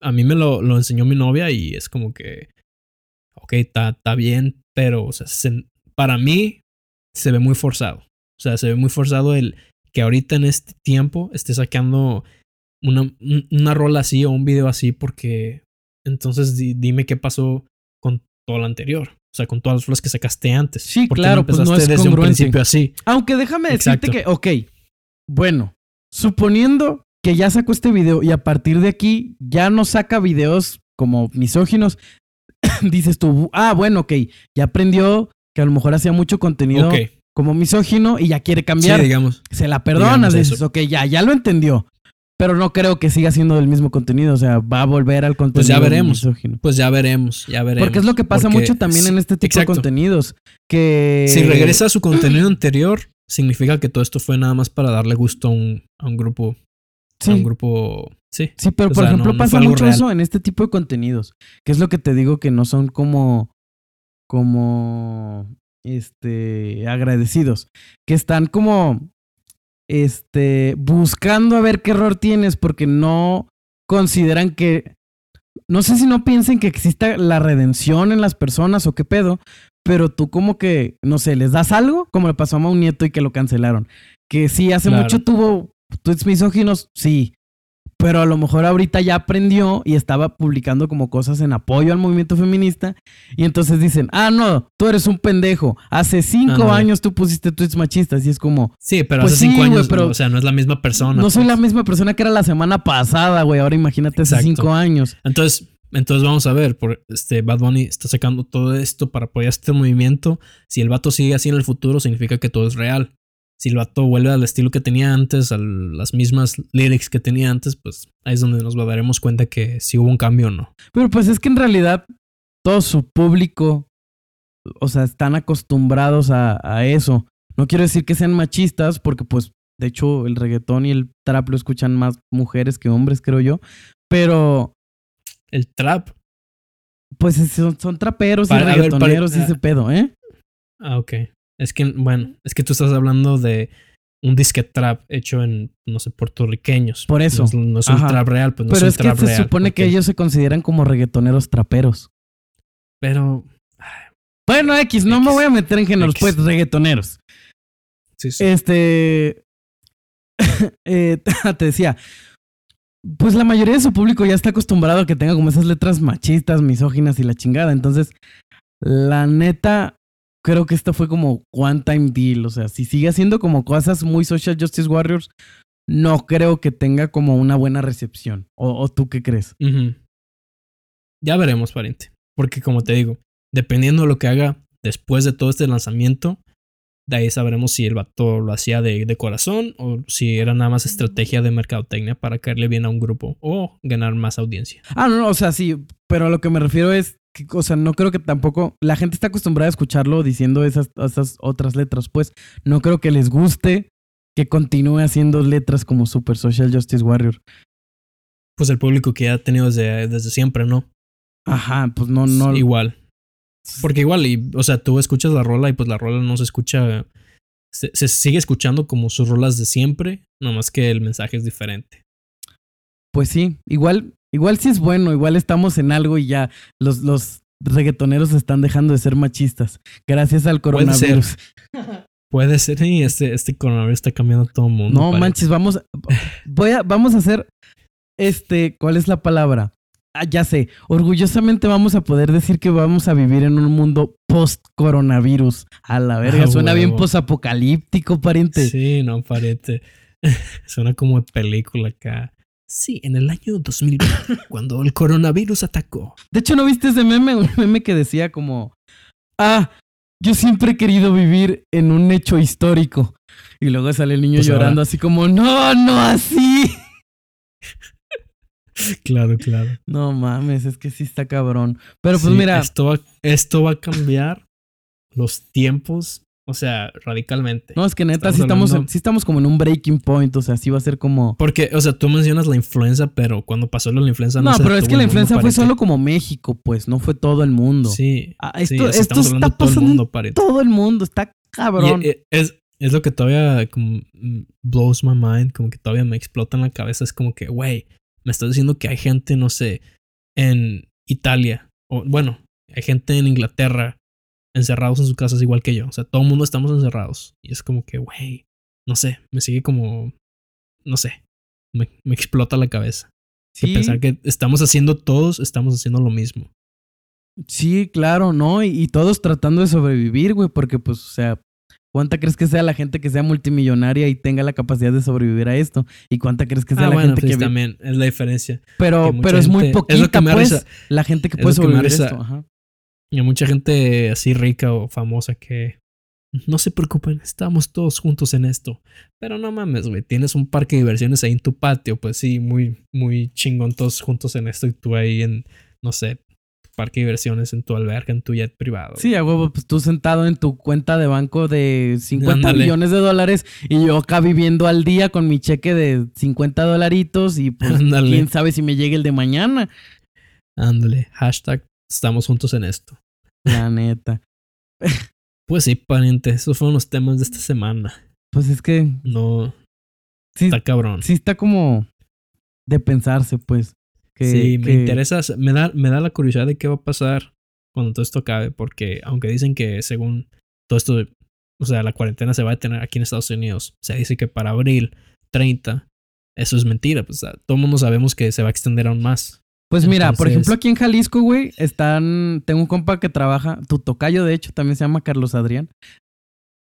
a mí me lo, lo enseñó mi novia y es como que, ok, está bien, pero o sea, para mí se ve muy forzado. O sea, se ve muy forzado el que ahorita en este tiempo esté sacando una, una rola así o un video así porque entonces dime qué pasó con todo lo anterior. O sea, con todas las rolas que sacaste antes. Sí, claro, pues no es desde un principio así. Aunque déjame decirte que, ok, bueno, suponiendo que ya sacó este video y a partir de aquí ya no saca videos como misóginos, dices tú, ah, bueno, ok, ya aprendió que a lo mejor hacía mucho contenido como misógino y ya quiere cambiar. Sí, digamos. Se la perdonas, dices, ok, ya, ya lo entendió. Pero no creo que siga siendo del mismo contenido, o sea, va a volver al contenido. Pues ya veremos. Misógino. Pues ya veremos, ya veremos. Porque es lo que pasa mucho también en este tipo de contenidos. Que. Si regresa a su contenido anterior, significa que todo esto fue nada más para darle gusto a un, a un grupo. Sí. A un grupo. Sí. Sí, pero por ejemplo pasa mucho eso en este tipo de contenidos. Que es lo que te digo que no son como. como. Este. agradecidos. Que están como. Este. buscando a ver qué error tienes. Porque no consideran que. No sé si no piensen que exista la redención en las personas o qué pedo, pero tú como que, no sé, les das algo, como le pasó a un nieto y que lo cancelaron. Que sí, hace mucho tuvo tweets misóginos, sí. Pero a lo mejor ahorita ya aprendió y estaba publicando como cosas en apoyo al movimiento feminista. Y entonces dicen, ah, no, tú eres un pendejo. Hace cinco años tú pusiste tweets machistas y es como... Sí, pero pues hace cinco años, pero, o sea, no es la misma persona. No soy pues. la misma persona que era la semana pasada, güey. Ahora imagínate hace cinco años. Entonces, entonces vamos a ver, por este Bad Bunny está sacando todo esto para apoyar este movimiento. Si el vato sigue así en el futuro, significa que todo es real. Si el vato vuelve al estilo que tenía antes, a las mismas lyrics que tenía antes, pues ahí es donde nos daremos cuenta que si hubo un cambio o no. Pero pues es que en realidad todo su público, o sea, están acostumbrados a, a eso. No quiero decir que sean machistas, porque pues de hecho el reggaetón y el trap lo escuchan más mujeres que hombres, creo yo. Pero el trap. Pues son, traperos y reggaetoneros y ese pedo, ¿eh? Ah, ok. Es que, bueno, es que tú estás hablando de un disque trap hecho en, no sé, puertorriqueños. Por eso. No, es, un trap real, pues no Pero es, que se supone que ellos se consideran como reggaetoneros traperos. Pero. Bueno, X, no me voy a meter en géneros, pues reggaetoneros. Sí, sí. Este. eh, te decía, pues la mayoría de su público ya está acostumbrado a que tenga como esas letras machistas, misóginas y la chingada. Entonces, la neta, creo que esto fue como one time deal. O sea, si sigue haciendo como cosas muy social justice warriors, no creo que tenga como una buena recepción. ¿O, tú qué crees? Ya veremos, pariente. Porque como te digo, dependiendo de lo que haga después de todo este lanzamiento, de ahí sabremos si el vato lo hacía de, corazón o si era nada más estrategia de mercadotecnia para caerle bien a un grupo o ganar más audiencia. Ah, no, no, o sea, sí, pero a lo que me refiero es que, o sea, no creo que tampoco la gente está acostumbrada a escucharlo diciendo esas, esas otras letras, pues no creo que les guste que continúe haciendo letras como Super Social Justice Warrior. Pues el público que ha tenido desde, desde siempre, ¿no? Ajá, pues no, no. Igual. Porque igual, y, o sea, tú escuchas la rola y pues la rola no se escucha. Se, sigue escuchando como sus rolas de siempre, nomás que el mensaje es diferente. Pues sí, igual, igual sí es bueno, igual estamos en algo y ya los, los reggaetoneros están dejando de ser machistas. Gracias al coronavirus. Puede ser, y este, este coronavirus está cambiando a todo el mundo. No manches, vamos, voy a, vamos a hacer, este, ¿cuál es la palabra? Ah, ya sé, orgullosamente vamos a poder decir que vamos a vivir en un mundo post-coronavirus. A la verga, ah, suena bien post-apocalíptico, pariente. Sí, no, pariente. suena como de película acá. Sí, en el año 2020, cuando el coronavirus atacó. De hecho, ¿no viste ese meme? Un meme que decía como, ah, yo siempre he querido vivir en un hecho histórico. Y luego sale el niño pues llorando así como, no, no así. claro, claro. No mames, es que sí está cabrón. Pero pues mira. Esto va, esto va a cambiar los tiempos, o sea, radicalmente. No, es que neta, sí estamos, sí estamos como en un breaking point, o sea, sí va a ser como... Porque, o sea, tú mencionas la influenza, pero cuando pasó la influenza... No, no pero es que la influenza fue solo como México, pues, no fue todo el mundo. Sí. Ah, esto esto está pasando todo el mundo, todo el mundo, está cabrón. Eh, es, es lo que todavía como mm, blows my mind, como que todavía me explota en la cabeza, es como que, güey, me estás diciendo que hay gente, no sé, en Italia, o bueno, hay gente en Inglaterra encerrados en sus casas igual que yo. O sea, todo el mundo estamos encerrados. Y es como que, güey, no sé, me sigue como, no sé, me, explota la cabeza. ¿Sí? pensar que estamos haciendo todos, estamos haciendo lo mismo. Sí, claro, ¿no? Y, y todos tratando de sobrevivir, güey, porque pues, o sea, ¿Cuánta crees que sea la gente que sea multimillonaria y tenga la capacidad de sobrevivir a esto? ¿Y cuánta crees que sea ah, la gente pues que también es la diferencia. Pero, pero es muy poquita, pues, la gente que puede sobrevivir a esto. Y hay mucha gente así rica o famosa que no se preocupen, estamos todos juntos en esto. Pero no mames, güey, tienes un parque de diversiones ahí en tu patio, pues sí, muy, muy chingón todos juntos en esto y tú ahí en, no sé, parque de diversiones en tu alberca, en tu jet privado. Sí, a huevo, pues tú sentado en tu cuenta de banco de 50 millones de dólares y yo acá viviendo al día con mi cheque de 50 dolaritos y pues quién sabe si me llegue el de mañana. Ándale, hashtag estamos juntos en esto. La neta. pues sí, pariente, esos fueron los temas de esta semana. Pues es que... No. Sí, está cabrón. Sí, está como de pensarse, pues sí, me interesa, me da, me da la curiosidad de qué va a pasar cuando todo esto acabe, porque aunque dicen que según todo esto, o sea, la cuarentena se va a detener aquí en Estados Unidos, se dice que para abril 30, eso es mentira, pues todo el mundo sabemos que se va a extender aún más. Pues mira, por ejemplo, aquí en Jalisco, güey, están, tengo un compa que trabaja, tu tocayo de hecho también se llama Carlos Adrián.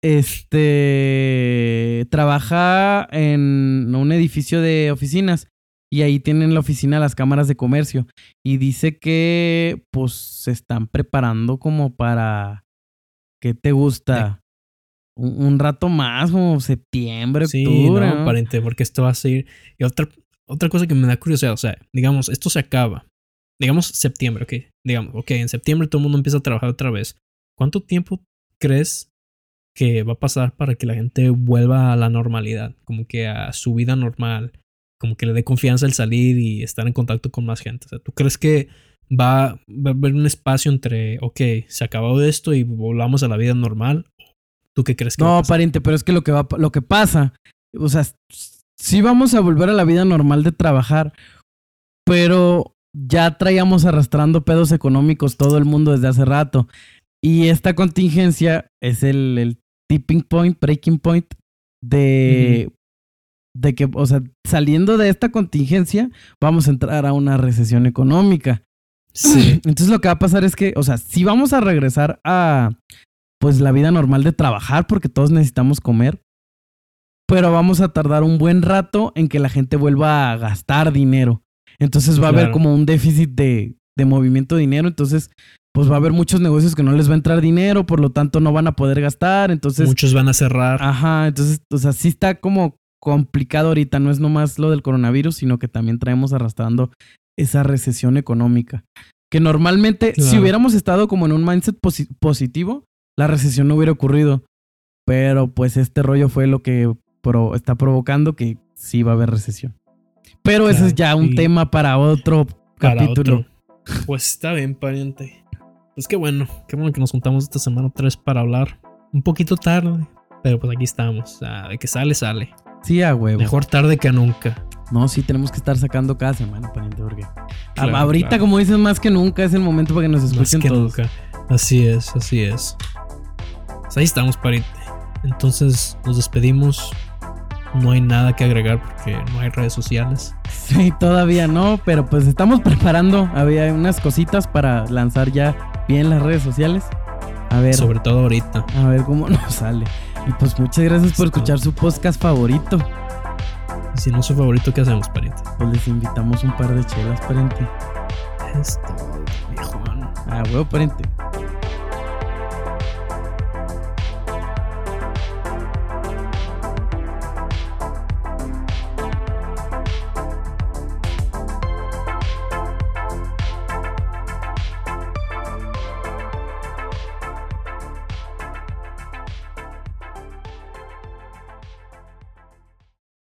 Este trabaja en un edificio de oficinas y ahí tienen la oficina las cámaras de comercio y dice que pues se están preparando como para ¿qué te gusta? Un, rato más, como septiembre, sí, octubre. No, aparente, porque esto va a seguir. Y otra, otra cosa que me da curiosidad, o sea, digamos, esto se acaba. Digamos septiembre, ok. Digamos, ok, en septiembre todo el mundo empieza a trabajar otra vez. ¿Cuánto tiempo crees que va a pasar para que la gente vuelva a la normalidad? Como que a su vida normal como que le dé confianza el salir y estar en contacto con más gente. O sea, ¿tú crees que va, a haber un espacio entre, ok, se acabó esto y volvamos a la vida normal? ¿Tú qué crees que No, pariente, pero es que lo que, va, lo que pasa, o sea, sí vamos a volver a la vida normal de trabajar, pero ya traíamos arrastrando pedos económicos todo el mundo desde hace rato. Y esta contingencia es el, tipping point, breaking point de de que, o sea, saliendo de esta contingencia, vamos a entrar a una recesión económica. Sí. Entonces lo que va a pasar es que, o sea, si vamos a regresar a, pues, la vida normal de trabajar, porque todos necesitamos comer, pero vamos a tardar un buen rato en que la gente vuelva a gastar dinero. Entonces va a haber como un déficit de, de movimiento de dinero, entonces pues va a haber muchos negocios que no les va a entrar dinero, por lo tanto no van a poder gastar, entonces... Muchos van a cerrar. Ajá, entonces, o sea, sí está como complicado ahorita. No es nomás lo del coronavirus, sino que también traemos arrastrando esa recesión económica. Que normalmente, si hubiéramos estado como en un mindset positivo, la recesión no hubiera ocurrido. Pero pues este rollo fue lo que está provocando que sí va a haber recesión. Pero ese es ya un tema para otro capítulo. Pues está bien, pariente. Pues qué bueno, qué bueno que nos juntamos esta semana tres para hablar. Un poquito tarde, pero pues aquí estamos. de que sale, sale. Sí, a huevo. Mejor tarde que nunca. No, sí, tenemos que estar sacando cada semana, pariente, porque ahorita, como dices, más que nunca es el momento para que nos escuchen más que Nunca. Así es, así es. Pues ahí estamos, pariente. Entonces nos despedimos. No hay nada que agregar porque no hay redes sociales. Sí, todavía no, pero pues estamos preparando. Había unas cositas para lanzar ya bien las redes sociales. A ver. Sobre todo ahorita. A ver cómo nos sale. Y pues muchas gracias por escuchar su podcast favorito. Y si no es su favorito, ¿qué hacemos, pariente? Pues les invitamos un par de chelas, pariente. Es todo, viejo. Ah, huevo, pariente.